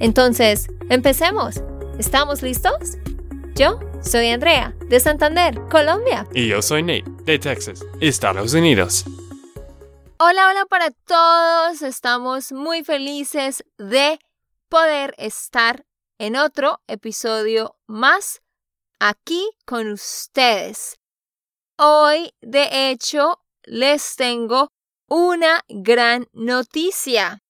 Entonces, empecemos. ¿Estamos listos? Yo soy Andrea, de Santander, Colombia. Y yo soy Nate, de Texas, Estados Unidos. Hola, hola para todos. Estamos muy felices de poder estar en otro episodio más aquí con ustedes. Hoy, de hecho, les tengo una gran noticia.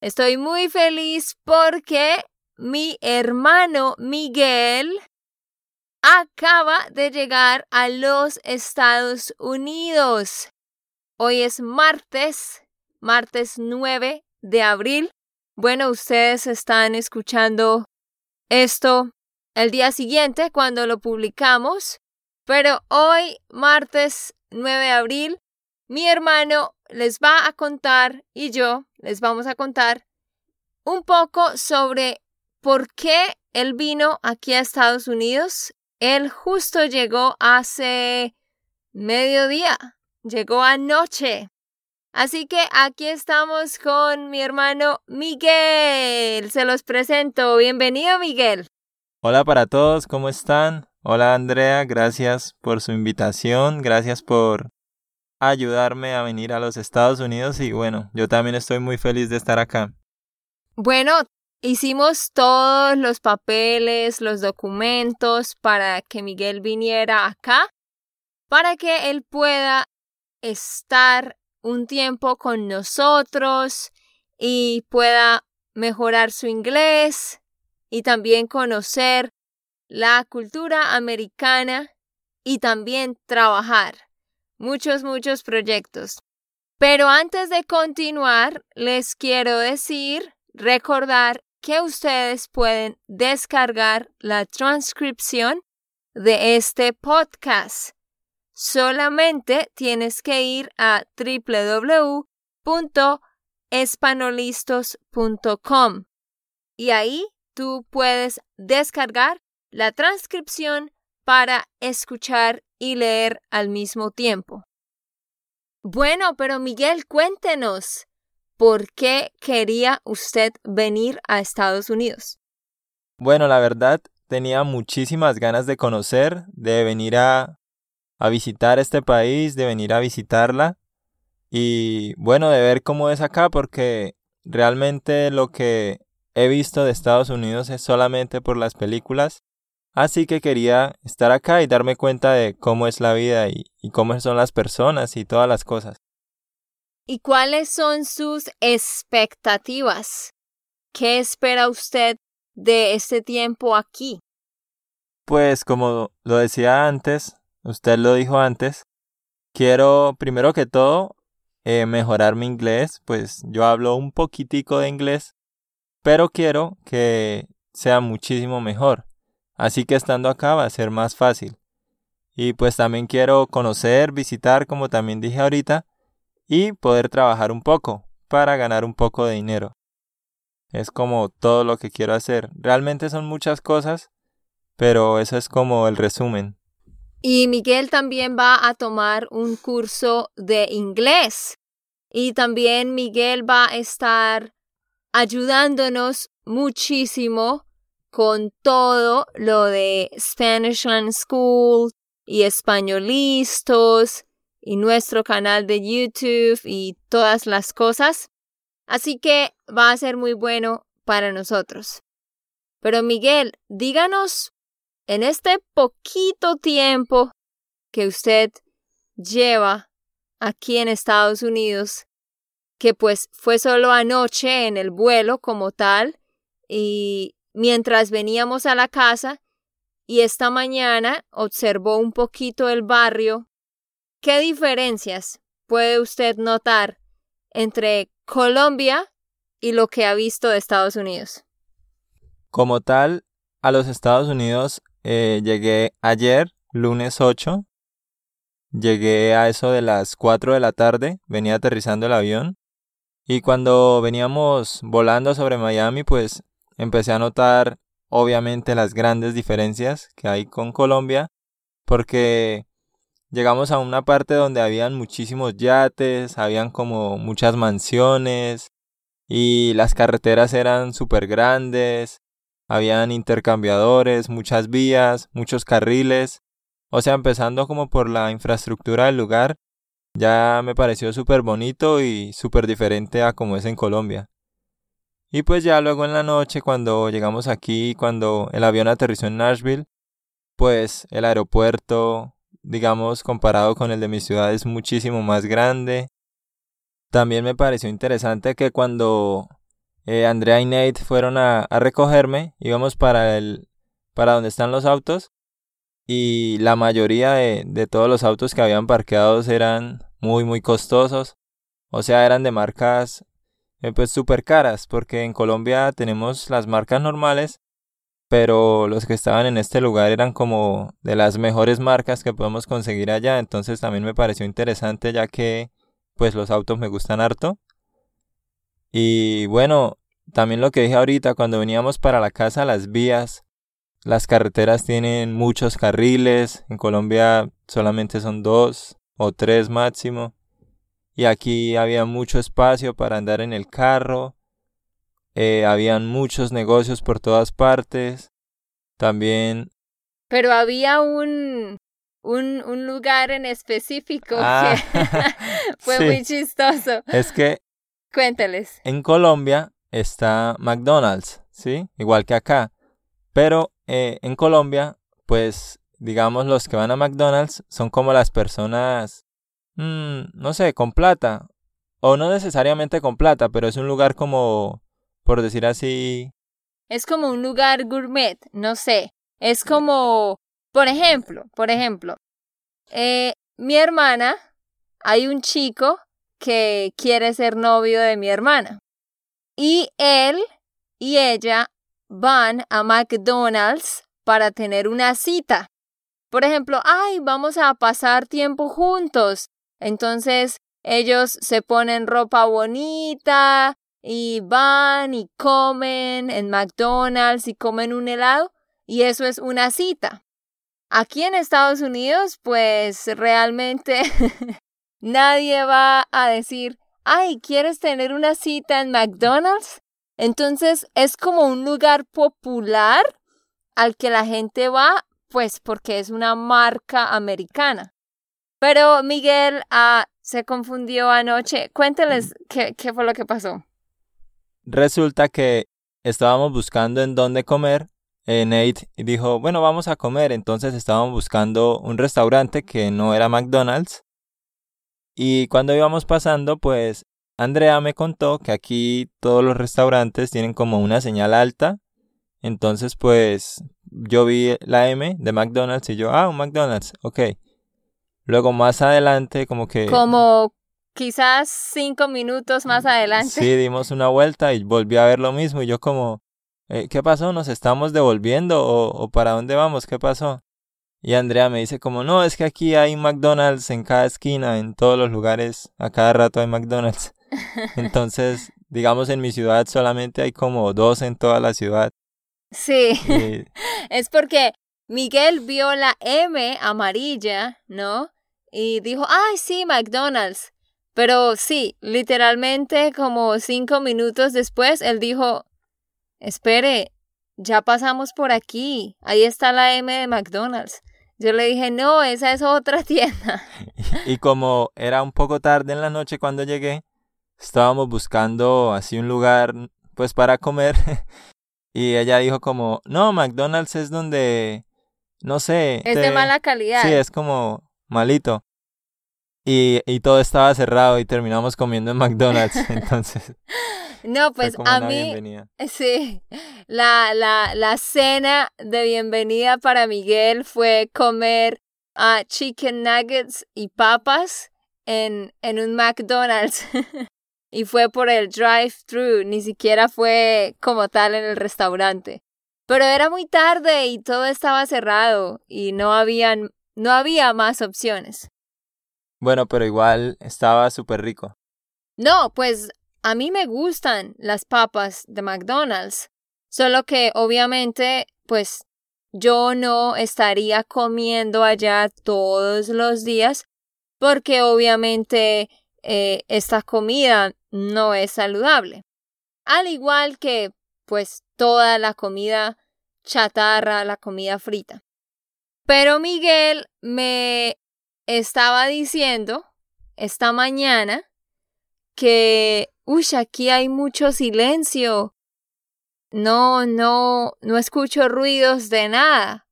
Estoy muy feliz porque mi hermano Miguel acaba de llegar a los Estados Unidos. Hoy es martes, martes 9 de abril. Bueno, ustedes están escuchando esto el día siguiente cuando lo publicamos. Pero hoy, martes 9 de abril, mi hermano les va a contar y yo les vamos a contar un poco sobre por qué él vino aquí a Estados Unidos. Él justo llegó hace mediodía, llegó anoche. Así que aquí estamos con mi hermano Miguel. Se los presento. Bienvenido, Miguel. Hola para todos, ¿cómo están? Hola Andrea, gracias por su invitación, gracias por ayudarme a venir a los Estados Unidos y bueno, yo también estoy muy feliz de estar acá. Bueno, hicimos todos los papeles, los documentos para que Miguel viniera acá, para que él pueda estar un tiempo con nosotros y pueda mejorar su inglés y también conocer la cultura americana y también trabajar. Muchos, muchos proyectos. Pero antes de continuar, les quiero decir, recordar que ustedes pueden descargar la transcripción de este podcast. Solamente tienes que ir a www.espanolistos.com y ahí tú puedes descargar la transcripción para escuchar y leer al mismo tiempo. Bueno, pero Miguel, cuéntenos, ¿por qué quería usted venir a Estados Unidos? Bueno, la verdad, tenía muchísimas ganas de conocer, de venir a, a visitar este país, de venir a visitarla y bueno, de ver cómo es acá, porque realmente lo que he visto de Estados Unidos es solamente por las películas Así que quería estar acá y darme cuenta de cómo es la vida y, cómo son las personas y todas las cosas. ¿Y cuáles son sus expectativas? ¿Qué espera usted de este tiempo aquí? Pues como lo decía antes, usted lo dijo antes, quiero primero que todo eh, mejorar mi inglés, pues yo hablo un poquitico de inglés, pero quiero que sea muchísimo mejor. Así que estando acá va a ser más fácil. Y pues también quiero conocer, visitar, como también dije ahorita, y poder trabajar un poco para ganar un poco de dinero. Es como todo lo que quiero hacer. Realmente son muchas cosas, pero eso es como el resumen. Y Miguel también va a tomar un curso de inglés. Y también Miguel va a estar ayudándonos muchísimo con todo lo de Spanish Land School y Españolistos y nuestro canal de YouTube y todas las cosas. Así que va a ser muy bueno para nosotros. Pero Miguel, díganos, en este poquito tiempo que usted lleva aquí en Estados Unidos, que pues fue solo anoche en el vuelo como tal, y mientras veníamos a la casa y esta mañana observó un poquito el barrio. ¿Qué diferencias puede usted notar entre Colombia y lo que ha visto de Estados Unidos? Como tal, a los Estados Unidos eh, llegué ayer, lunes 8. Llegué a eso de las 4 de la tarde, venía aterrizando el avión. Y cuando veníamos volando sobre Miami, pues empecé a notar obviamente las grandes diferencias que hay con Colombia, porque llegamos a una parte donde habían muchísimos yates, habían como muchas mansiones y las carreteras eran súper grandes, habían intercambiadores, muchas vías, muchos carriles, o sea, empezando como por la infraestructura del lugar, ya me pareció súper bonito y súper diferente a como es en Colombia. Y pues ya luego en la noche, cuando llegamos aquí, cuando el avión aterrizó en Nashville, pues el aeropuerto, digamos, comparado con el de mi ciudad, es muchísimo más grande. También me pareció interesante que cuando eh, Andrea y Nate fueron a, a recogerme, íbamos para el para donde están los autos y la mayoría de, de todos los autos que habían parqueados eran muy muy costosos, o sea, eran de marcas eh, pues súper caras, porque en Colombia tenemos las marcas normales, pero los que estaban en este lugar eran como de las mejores marcas que podemos conseguir allá, entonces también me pareció interesante ya que pues los autos me gustan harto. Y bueno, también lo que dije ahorita, cuando veníamos para la casa, las vías, las carreteras tienen muchos carriles, en Colombia solamente son dos o tres máximo y aquí había mucho espacio para andar en el carro, eh, habían muchos negocios por todas partes, también... Pero había un, un, un lugar en específico Ah, que fue sí. muy chistoso. Es que Cuénteles. en Colombia está McDonald's, ¿sí? Igual que acá. Pero eh, en Colombia, pues digamos los que van a McDonald's son como las personas, mm, no sé, con plata. O no necesariamente con plata, pero es un lugar como, por decir así, Es como un lugar gourmet, no sé. Es como, por ejemplo, por ejemplo, eh, mi hermana, hay un chico que quiere ser novio de mi hermana. Y él y ella van a McDonald's para tener una cita. Por ejemplo, ay, vamos a pasar tiempo juntos. Entonces ellos se ponen ropa bonita y van y comen en McDonald's y comen un helado y eso es una cita. Aquí en Estados Unidos, pues realmente nadie va a decir, ay, ¿quieres tener una cita en McDonald's? Entonces es como un lugar popular al que la gente va, pues porque es una marca americana. Pero Miguel ah, se confundió anoche. Cuénteles qué, qué fue lo que pasó. Resulta que estábamos buscando en dónde comer. eh, Nate dijo, bueno, vamos a comer. Entonces estábamos buscando un restaurante que no era McDonald's. Y cuando íbamos pasando, pues Andrea me contó que aquí todos los restaurantes tienen como una señal alta. Entonces, pues yo vi la M de McDonald's y yo, ah, un McDonald's, ok. Luego más adelante, como que... Como quizás cinco minutos más adelante. Sí, dimos una vuelta y volví a ver lo mismo. Y yo como, eh, ¿qué pasó? ¿Nos estamos devolviendo? ¿O, ¿O para dónde vamos? ¿Qué pasó? Y Andrea me dice como, no, es que aquí hay McDonald's en cada esquina, en todos los lugares, a cada rato hay McDonald's. Entonces, digamos, en mi ciudad solamente hay como dos en toda la ciudad. Sí, Y, es porque Miguel vio la M amarilla, ¿no? Y dijo, ay, sí, McDonald's. Pero sí, literalmente como cinco minutos después, él dijo, espere, ya pasamos por aquí, ahí está la M de McDonald's. Yo le dije, no, esa es otra tienda. y como era un poco tarde en la noche cuando llegué, estábamos buscando así un lugar pues para comer y ella dijo como, no, McDonald's es donde, no sé. Es de mala calidad. Sí, es como malito. Y, y todo estaba cerrado y terminamos comiendo en McDonald's. Entonces, No, pues a una mí, bienvenida. Sí, la, la, la cena de bienvenida para Miguel fue comer ah, chicken nuggets y papas en, en un McDonald's. y fue por el drive-thru, ni siquiera fue como tal en el restaurante. Pero era muy tarde y todo estaba cerrado y no habían, no había más opciones. Bueno, pero igual estaba súper rico. No, pues a mí me gustan las papas de McDonald's, solo que obviamente, pues yo no estaría comiendo allá todos los días porque obviamente eh, esta comida no es saludable. Al igual que pues toda la comida chatarra, la comida frita. Pero Miguel me estaba diciendo esta mañana que, uy, aquí hay mucho silencio. No, no, no escucho ruidos de nada.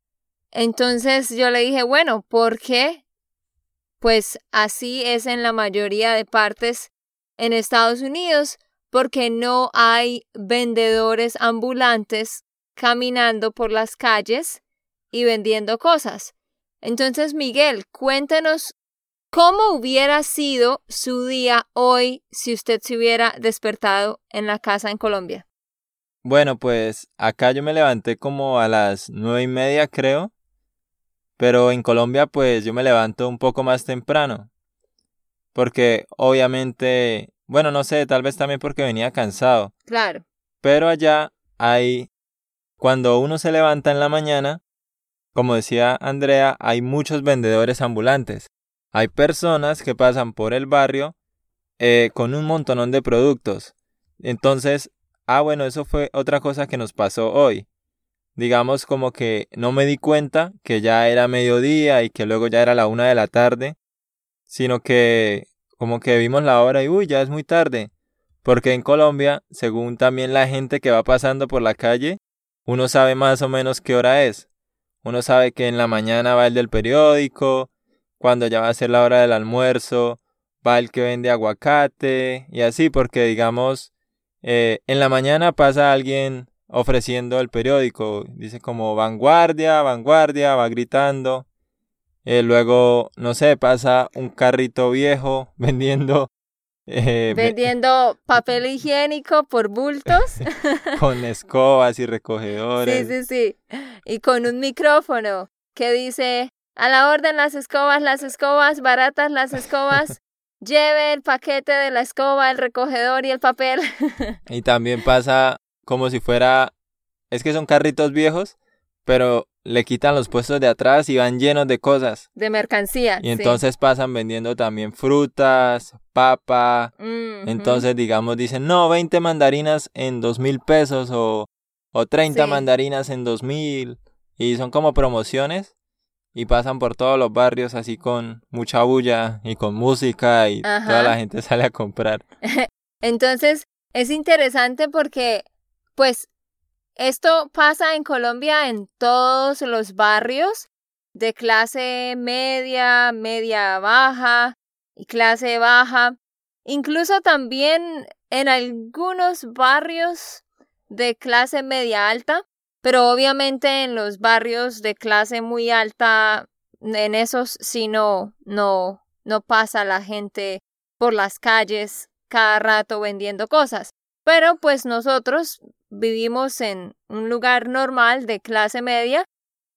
Entonces yo le dije, bueno, ¿por qué? Pues así es en la mayoría de partes en Estados Unidos, porque no hay vendedores ambulantes caminando por las calles y vendiendo cosas. Entonces, Miguel, cuéntenos cómo hubiera sido su día hoy si usted se hubiera despertado en la casa en Colombia. Bueno, pues acá yo me levanté como a las nueve y media, creo. Pero en Colombia, pues yo me levanto un poco más temprano. Porque obviamente, bueno, no sé, tal vez también porque venía cansado. Claro. Pero allá hay, cuando uno se levanta en la mañana, como decía Andrea, hay muchos vendedores ambulantes. Hay personas que pasan por el barrio eh, con un montonón de productos. Entonces, ah, bueno, eso fue otra cosa que nos pasó hoy. Digamos como que no me di cuenta que ya era mediodía y que luego ya era la una de la tarde, sino que como que vimos la hora y uy, ya es muy tarde. Porque en Colombia, según también la gente que va pasando por la calle, uno sabe más o menos qué hora es. Uno sabe que en la mañana va el del periódico, cuando ya va a ser la hora del almuerzo, va el que vende aguacate y así, porque digamos, eh, en la mañana pasa alguien ofreciendo el periódico, dice como vanguardia, vanguardia, va gritando. Eh, luego, no sé, pasa un carrito viejo vendiendo eh, Vendiendo papel higiénico por bultos. con escobas y recogedores. Sí, sí, sí. Y con un micrófono que dice, a la orden las escobas, las escobas, baratas las escobas. Lleve el paquete de la escoba, el recogedor y el papel. y también pasa como si fuera, es que son carritos viejos, pero le quitan los puestos de atrás y van llenos de cosas. De mercancía. Y entonces pasan vendiendo también frutas, papa. Entonces, digamos, dicen, no, 20 mandarinas en dos mil pesos o, o 30 mandarinas en dos mil. Y son como promociones y pasan por todos los barrios así con mucha bulla y con música y toda la gente sale a comprar. Entonces, es interesante porque, pues, esto pasa en Colombia en todos los barrios de clase media, media baja y clase baja, incluso también en algunos barrios de clase media alta, pero obviamente en los barrios de clase muy alta, en esos sí no, no, no pasa la gente por las calles cada rato vendiendo cosas. Pero pues nosotros vivimos en un lugar normal de clase media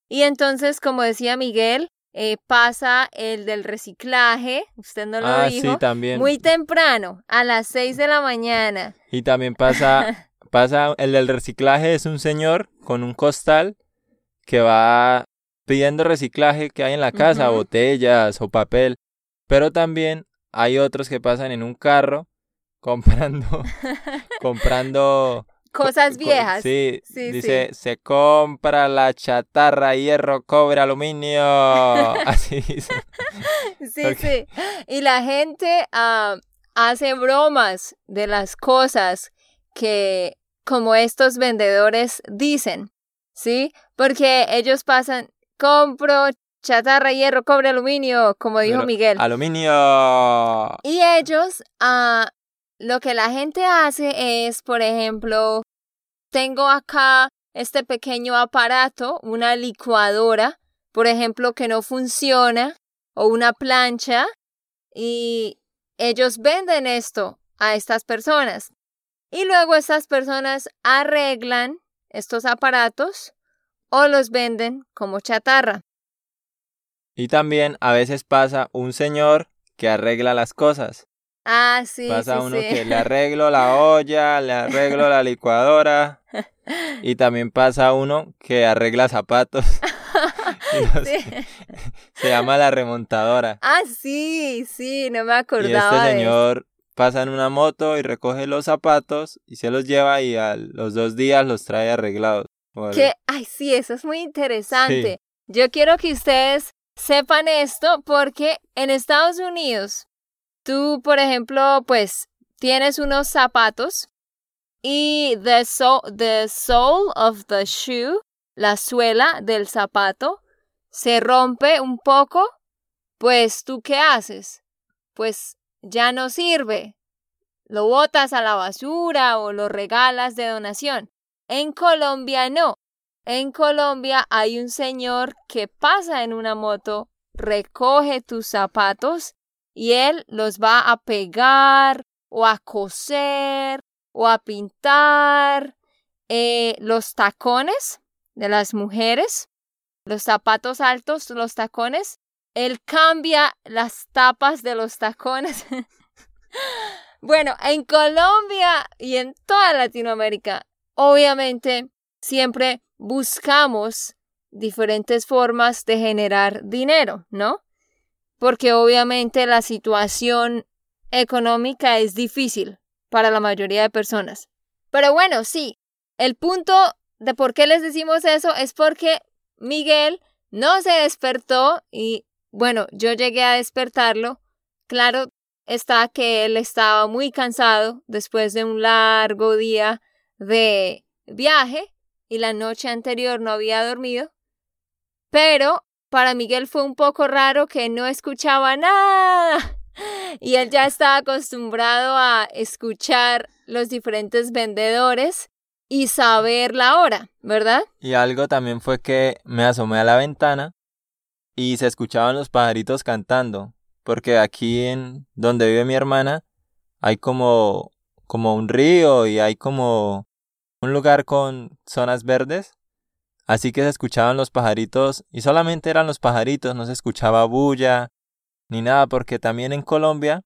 y entonces, como decía Miguel, eh, pasa el del reciclaje, usted no lo ah, dijo, sí, también. muy temprano, a las 6 de la mañana. Y también pasa, pasa, el del reciclaje es un señor con un costal que va pidiendo reciclaje que hay en la casa, botellas o papel, pero también hay otros que pasan en un carro comprando, comprando Cosas viejas. Sí, dice, se compra la chatarra, hierro, cobre, aluminio. Así dice. sí, sí. Y la gente ah, hace bromas de las cosas que como estos vendedores dicen, ¿sí? Porque ellos pasan, compro chatarra, hierro, cobre, aluminio, como dijo Miguel. Aluminio. Y ellos uh, lo que la gente hace es, por ejemplo, tengo acá este pequeño aparato, una licuadora, por ejemplo, que no funciona, o una plancha, y ellos venden esto a estas personas. Y luego estas personas arreglan estos aparatos o los venden como chatarra. Y también a veces pasa un señor que arregla las cosas. Ah, sí. Pasa sí, uno sí. que le arreglo la olla, le arreglo la licuadora. Y también pasa uno que arregla zapatos. Y los- Sí. Se llama la remontadora. Ah, sí, sí, no me Y acordaba este de señor pasa en una moto y recoge los zapatos y se los lleva y a los dos días los trae arreglados. Que, ay, sí, eso es muy interesante. Yo quiero que ustedes sepan esto porque en Estados Unidos, tú, por ejemplo, pues tienes unos zapatos y the, so the sole of the shoe, la suela del zapato, se rompe un poco, pues tú qué haces? Pues ya no sirve. Lo botas a la basura o lo regalas de donación. En Colombia no. En Colombia hay un señor que pasa en una moto, recoge tus zapatos y él los va a pegar o a coser o a pintar. Eh, los tacones de las mujeres, los zapatos altos, los tacones, él cambia las tapas de los tacones. bueno, en Colombia y en toda Latinoamérica, obviamente, siempre buscamos diferentes formas de generar dinero, ¿no? Porque obviamente la situación económica es difícil para la mayoría de personas. Pero bueno, sí, el punto de por qué les decimos eso es porque Miguel no se despertó y bueno, yo llegué a despertarlo. Claro está que él estaba muy cansado después de un largo día de viaje y la noche anterior no había dormido. Pero para Miguel fue un poco raro que no escuchaba nada. Y él ya estaba acostumbrado a escuchar los diferentes vendedores y saber la hora, ¿verdad? Y algo también fue que me asomé a la ventana y se escuchaban los pajaritos cantando, porque aquí en donde vive mi hermana hay como como un río y hay como un lugar con zonas verdes, así que se escuchaban los pajaritos y solamente eran los pajaritos, no se escuchaba bulla ni nada, porque también en Colombia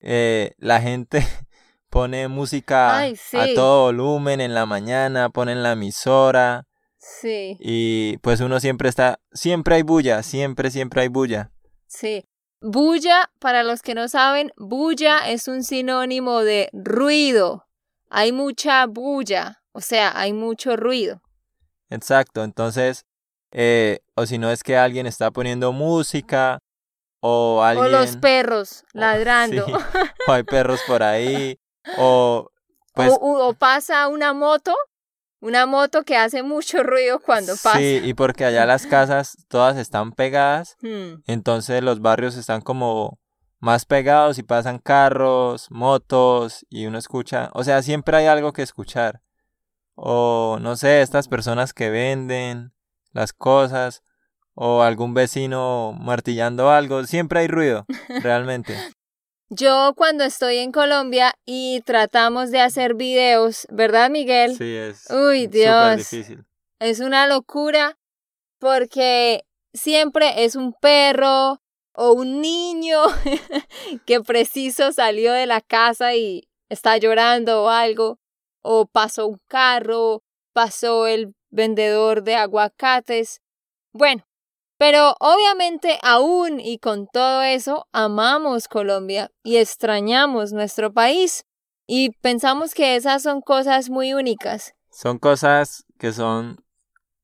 eh, la gente pone música Ay, sí. a todo volumen en la mañana, ponen la emisora. Sí, Y pues uno siempre está, siempre hay bulla, siempre, siempre hay bulla. sí. Bulla, para los que no saben, bulla es un sinónimo de ruido. Hay mucha bulla, o sea, hay mucho ruido. Exacto, entonces, eh, o si no es que alguien está poniendo música, o alguien... O los perros o- ladrando. sí, o hay perros por ahí, o pues... o, o- o pasa una moto, una moto que hace mucho ruido cuando pasa. Sí, y porque allá las casas todas están pegadas, Hmm, entonces los barrios están como más pegados y pasan carros, motos y uno escucha, o sea, siempre hay algo que escuchar. O no sé, estas personas que venden las cosas o algún vecino martillando algo, siempre hay ruido, realmente. Yo cuando estoy en Colombia y tratamos de hacer videos, ¿verdad, Miguel? Sí, es Uy, Dios. difícil. Es una locura porque siempre es un perro o un niño que preciso salió de la casa y está llorando o algo, o pasó un carro, pasó el vendedor de aguacates. Bueno, pero obviamente aún y con todo eso amamos Colombia y extrañamos nuestro país y pensamos que esas son cosas muy únicas. Son cosas que son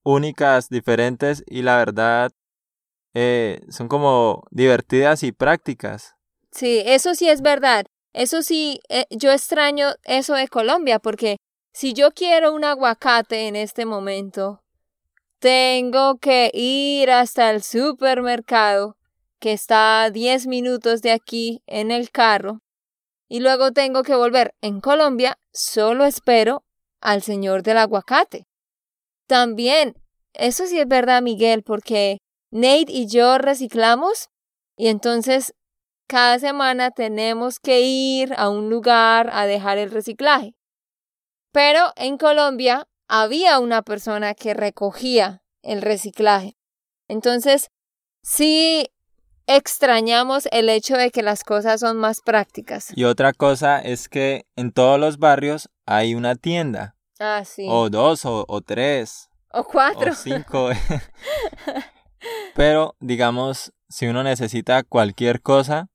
únicas, diferentes y la verdad eh, son como divertidas y prácticas. Sí, eso sí es verdad. Eso sí, eh, yo extraño eso de Colombia porque si yo quiero un aguacate en este momento, tengo que ir hasta el supermercado que está a 10 minutos de aquí en el carro y luego tengo que volver. En Colombia solo espero al señor del aguacate. También, eso sí es verdad, Miguel, porque Nate y yo reciclamos y entonces cada semana tenemos que ir a un lugar a dejar el reciclaje. Pero en Colombia había una persona que recogía el reciclaje. Entonces, sí extrañamos el hecho de que las cosas son más prácticas. Y otra cosa es que en todos los barrios hay una tienda. Ah, sí. O dos, o, o tres, O cuatro. o cinco. Pero, digamos, si uno necesita cualquier cosa,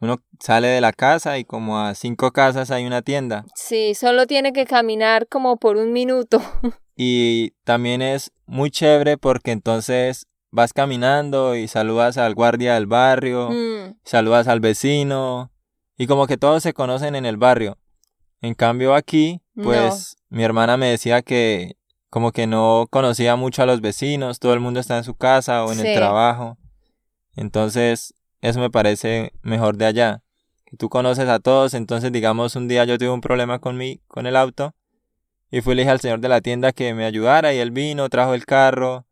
uno sale de la casa y como a cinco casas hay una tienda. Sí, solo tiene que caminar como por un minuto. Y también es muy chévere porque entonces vas caminando y saludas al guardia del barrio, Mm, saludas al vecino y como que todos se conocen en el barrio. En cambio aquí, pues mi hermana me decía que como que no conocía mucho a los vecinos, todo el mundo está en su casa o en Sí. el trabajo. Entonces, eso me parece mejor de allá. Que tú conoces a todos, entonces digamos un día yo tuve un problema con mi con el auto y fui y le dije al señor de la tienda que me ayudara y él vino, trajo el carro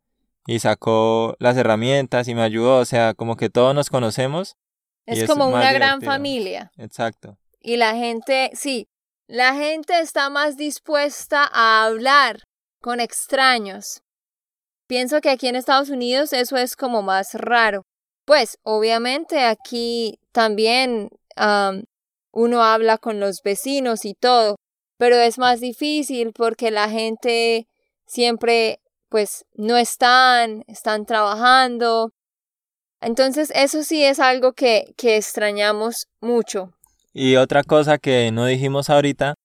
y sacó las herramientas y me ayudó, o sea, como que todos nos conocemos. es es como una gran divertido. familia. Exacto. Y la gente, sí, la gente está más dispuesta a hablar con extraños. Pienso que aquí en Estados Unidos eso es como más raro. Pues obviamente aquí también am, uno habla con los vecinos y todo, pero es más difícil porque la gente siempre pues no están, están trabajando. Entonces eso sí es algo que, que extrañamos mucho. Y otra cosa que no dijimos ahorita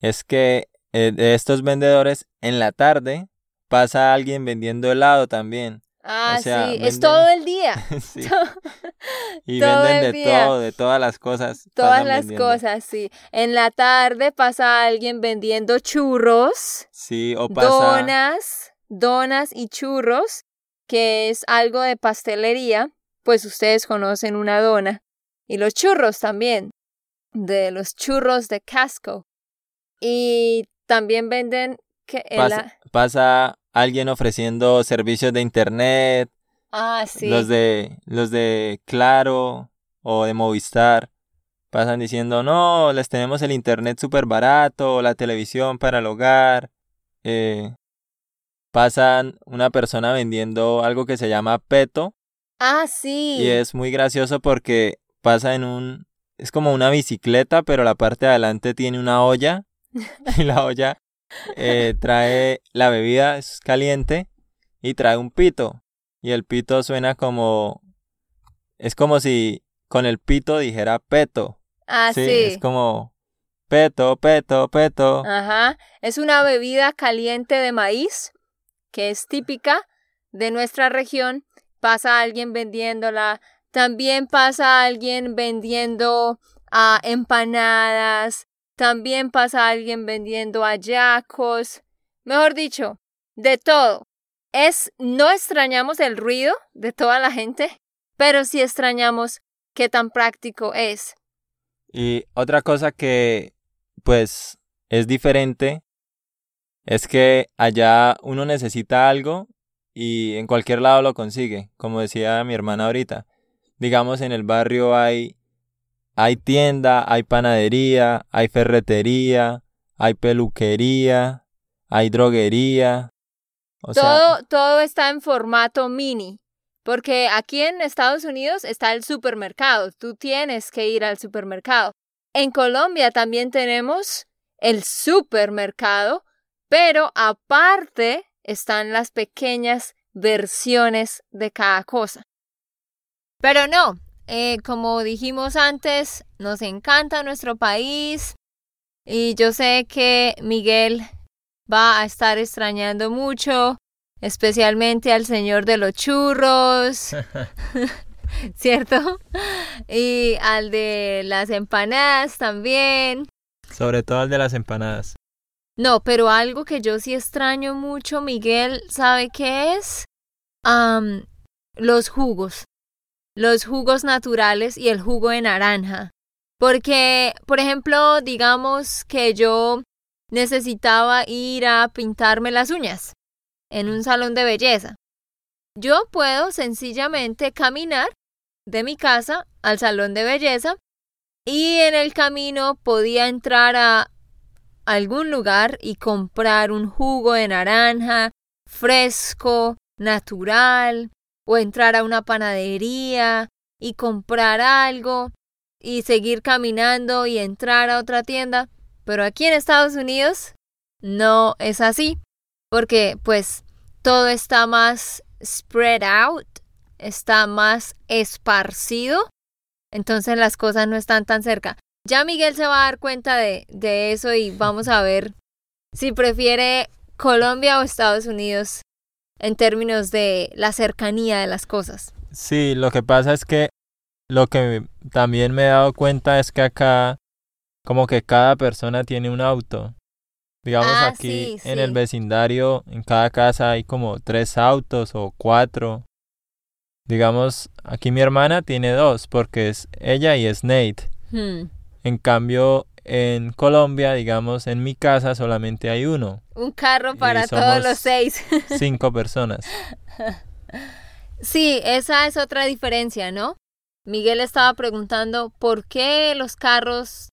es que eh, de estos vendedores en la tarde pasa alguien vendiendo helado también. Ah, sea, sí, es todo el día. Sí. Y Todo venden de día. todo, de todas las cosas. Todas las vendiendo. cosas, sí. En la tarde pasa alguien vendiendo churros, Sí, o pasa. donas, donas y churros, que es algo de pastelería, pues ustedes conocen una dona. Y los churros también, de los churros de casco. Y también venden que en Pasa, la- pasa alguien ofreciendo servicios de internet, Ah, sí. los de los de Claro o de Movistar. Pasan diciendo, no, les tenemos el internet súper barato, la televisión para el hogar. Eh, pasan una persona vendiendo algo que se llama peto Ah, sí. y es muy gracioso porque pasa en un... Es como una bicicleta, pero la parte de adelante tiene una olla y la olla eh, trae la bebida, es caliente, y trae un pito. Y el pito suena como... Es como si con el pito dijera peto. Ah, sí, sí. es como peto, peto, peto. Ajá. Es una bebida caliente de maíz que es típica de nuestra región. Pasa alguien vendiéndola. También pasa alguien vendiendo ah, empanadas. También pasa alguien vendiendo hallacos. Mejor dicho, de todo. Es, no extrañamos el ruido de toda la gente, pero sí extrañamos qué tan práctico es. Y otra cosa que, pues, es diferente es que allá uno necesita algo y en cualquier lado lo consigue, como decía mi hermana ahorita. Digamos, en el barrio hay, hay tienda, hay panadería, hay ferretería, hay peluquería, hay droguería. Todo, todo está en formato mini. Porque aquí en Estados Unidos está el supermercado. Tú tienes que ir al supermercado. En Colombia también tenemos el supermercado, pero aparte están las pequeñas versiones de cada cosa. Pero no, eh, como dijimos antes, nos encanta nuestro país y yo sé que Miguel va a estar extrañando mucho, especialmente al señor de los churros, ¿cierto? Y al de las empanadas también. sobre todo el de las empanadas. No, pero algo que yo sí extraño mucho, Miguel, ¿sabe qué es? Am, los jugos. Los jugos naturales y el jugo de naranja. Porque, por ejemplo, digamos que yo necesitaba ir a pintarme las uñas en un salón de belleza. Yo puedo sencillamente caminar de mi casa al salón de belleza y en el camino podía entrar a algún lugar y comprar un jugo de naranja fresco, natural, o entrar a una panadería y comprar algo y seguir caminando y entrar a otra tienda. Pero aquí en Estados Unidos no es así, porque pues todo está más spread out, está más esparcido, entonces las cosas no están tan cerca. Ya Miguel se va a dar cuenta de, de eso y vamos a ver si prefiere Colombia o Estados Unidos en términos de la cercanía de las cosas. Sí, lo que pasa es que lo que también me he dado cuenta es que acá como que cada persona tiene un auto. Digamos Ah, aquí sí, en el vecindario, en cada casa hay como tres autos o cuatro. Digamos, aquí mi hermana tiene dos porque es ella y es Nate. Hmm. En cambio, en Colombia, digamos, en mi casa solamente hay uno. Un carro para todos los seis. Cinco personas. Sí, esa es otra diferencia, ¿no? Miguel estaba preguntando por qué los carros,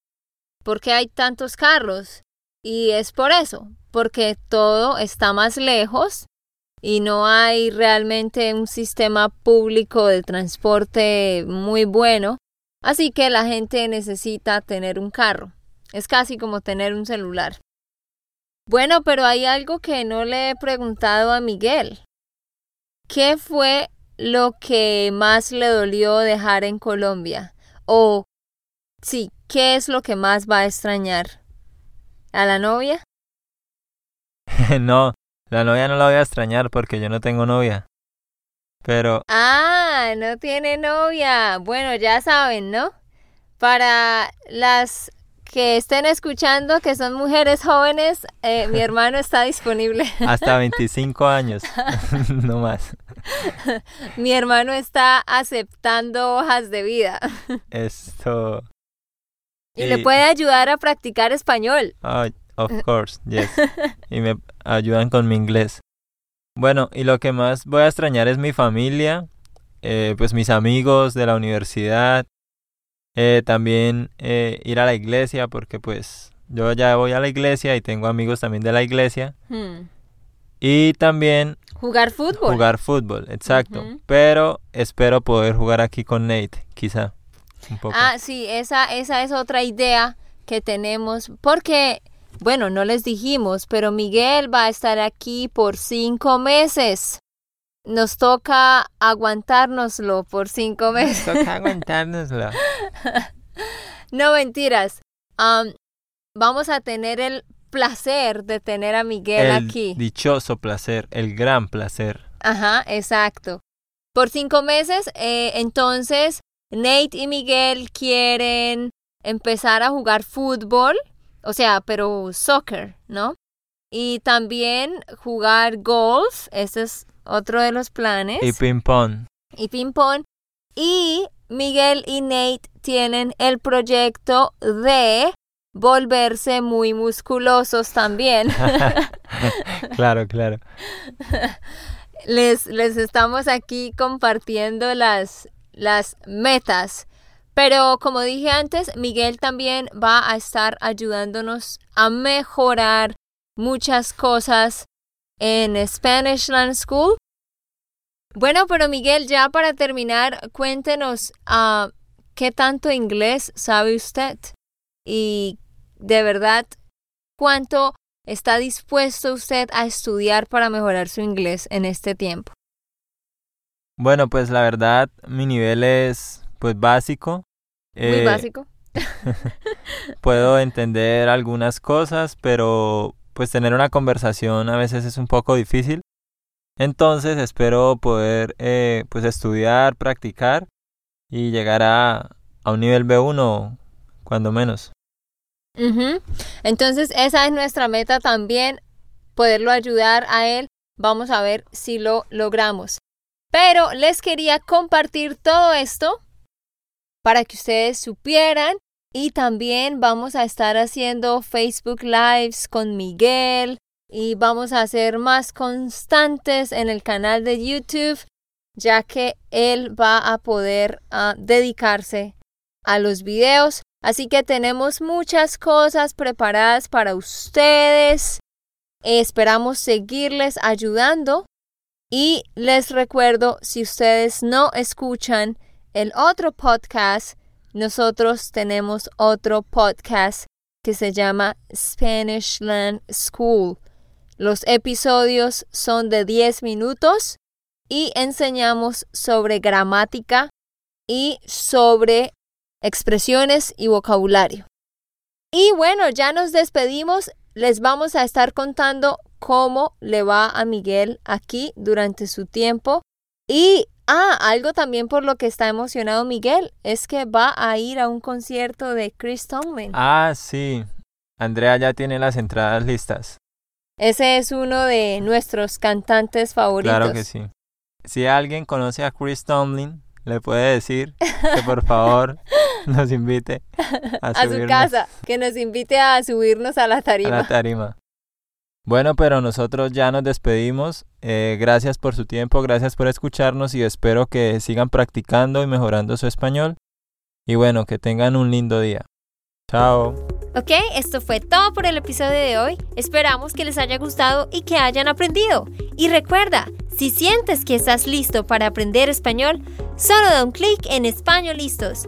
por qué hay tantos carros. Y es por eso, porque todo está más lejos y no hay realmente un sistema público de transporte muy bueno. Así que la gente necesita tener un carro. Es casi como tener un celular. Bueno, pero hay algo que no le he preguntado a Miguel. ¿Qué fue lo que más le dolió dejar en Colombia? O, sí, ¿qué es lo que más va a extrañar? ¿A la novia? no, la novia no la voy a extrañar porque yo no tengo novia. Pero Ah, no tiene novia. Bueno, ya saben, ¿no? Para las que estén escuchando, que son mujeres jóvenes, eh, mi hermano está disponible. hasta 25 años, no más. mi hermano está aceptando hojas de vida Esto, y le puede ayudar a practicar español. oh, of course, yes. Y me ayudan con mi inglés. Bueno, y lo que más voy a extrañar es mi familia, eh, pues mis amigos de la universidad, eh, también eh, ir a la iglesia porque pues yo ya voy a la iglesia y tengo amigos también de la iglesia. Hmm. Y también Jugar fútbol. jugar fútbol, exacto. Pero espero poder jugar aquí con Nate, quizá. Un poco. Ah, sí, esa, esa es otra idea que tenemos, porque, bueno, no les dijimos, pero Miguel va a estar aquí por cinco meses. Nos toca aguantárnoslo por cinco meses. Toca aguantárnosla. No mentiras. Am, vamos a tener el placer de tener a Miguel El aquí. dichoso placer, el gran placer. Ajá, exacto. Por cinco meses, eh, entonces Nate y Miguel quieren empezar a jugar fútbol, o sea, pero soccer, ¿no? Y también jugar golf, ese es otro de los planes, Y ping pong. y ping pong. Y Miguel y Nate tienen el proyecto de volverse muy musculosos también. claro, claro. les, les estamos aquí compartiendo las, las metas. Pero como dije antes, Miguel también va a estar ayudándonos a mejorar muchas cosas en Spanishland School. Bueno, pero Miguel, ya para terminar, cuéntenos ah, qué tanto inglés sabe usted y de verdad cuánto está dispuesto usted a estudiar para mejorar su inglés en este tiempo. Bueno, pues la verdad, mi nivel es pues básico. Muy Eh, básico. Puedo entender algunas cosas, pero pues tener una conversación a veces es un poco difícil. Entonces espero poder eh, pues estudiar, practicar y llegar a, un nivel B1 cuando menos. Ujú. Entonces, esa es nuestra meta también, poderlo ayudar a él. Vamos a ver si lo logramos. Pero les quería compartir todo esto para que ustedes supieran y también vamos a estar haciendo Facebook Lives con Miguel y vamos a ser más constantes en el canal de YouTube ya que él va a poder ah, dedicarse a los videos Así que tenemos muchas cosas preparadas para ustedes. Esperamos seguirles ayudando. Y les recuerdo, si ustedes no escuchan el otro podcast, nosotros tenemos otro podcast que se llama Spanish Land School. Los episodios son de 10 minutos y enseñamos sobre gramática y sobre expresiones y vocabulario. Y bueno, ya nos despedimos. Les vamos a estar contando cómo le va a Miguel aquí durante su tiempo. Y, ah, algo también por lo que está emocionado Miguel es que va a ir a un concierto de Chris Tomlin. Ah, sí. Andrea ya tiene las entradas listas. Ese es uno de nuestros cantantes favoritos. Claro que sí. Si alguien conoce a Chris Tomlin, le puede decir que por favor nos invite a, a su casa, que nos invite a subirnos a la tarima. A la tarima. Bueno, pero nosotros ya nos despedimos. Eh, gracias por su tiempo, gracias por escucharnos y espero que sigan practicando y mejorando su español. Y bueno, que tengan un lindo día. Chao. Ok, esto fue todo por el episodio de hoy. Esperamos que les haya gustado y que hayan aprendido. Y recuerda, si sientes que estás listo para aprender español, solo da un clic en Español Listos.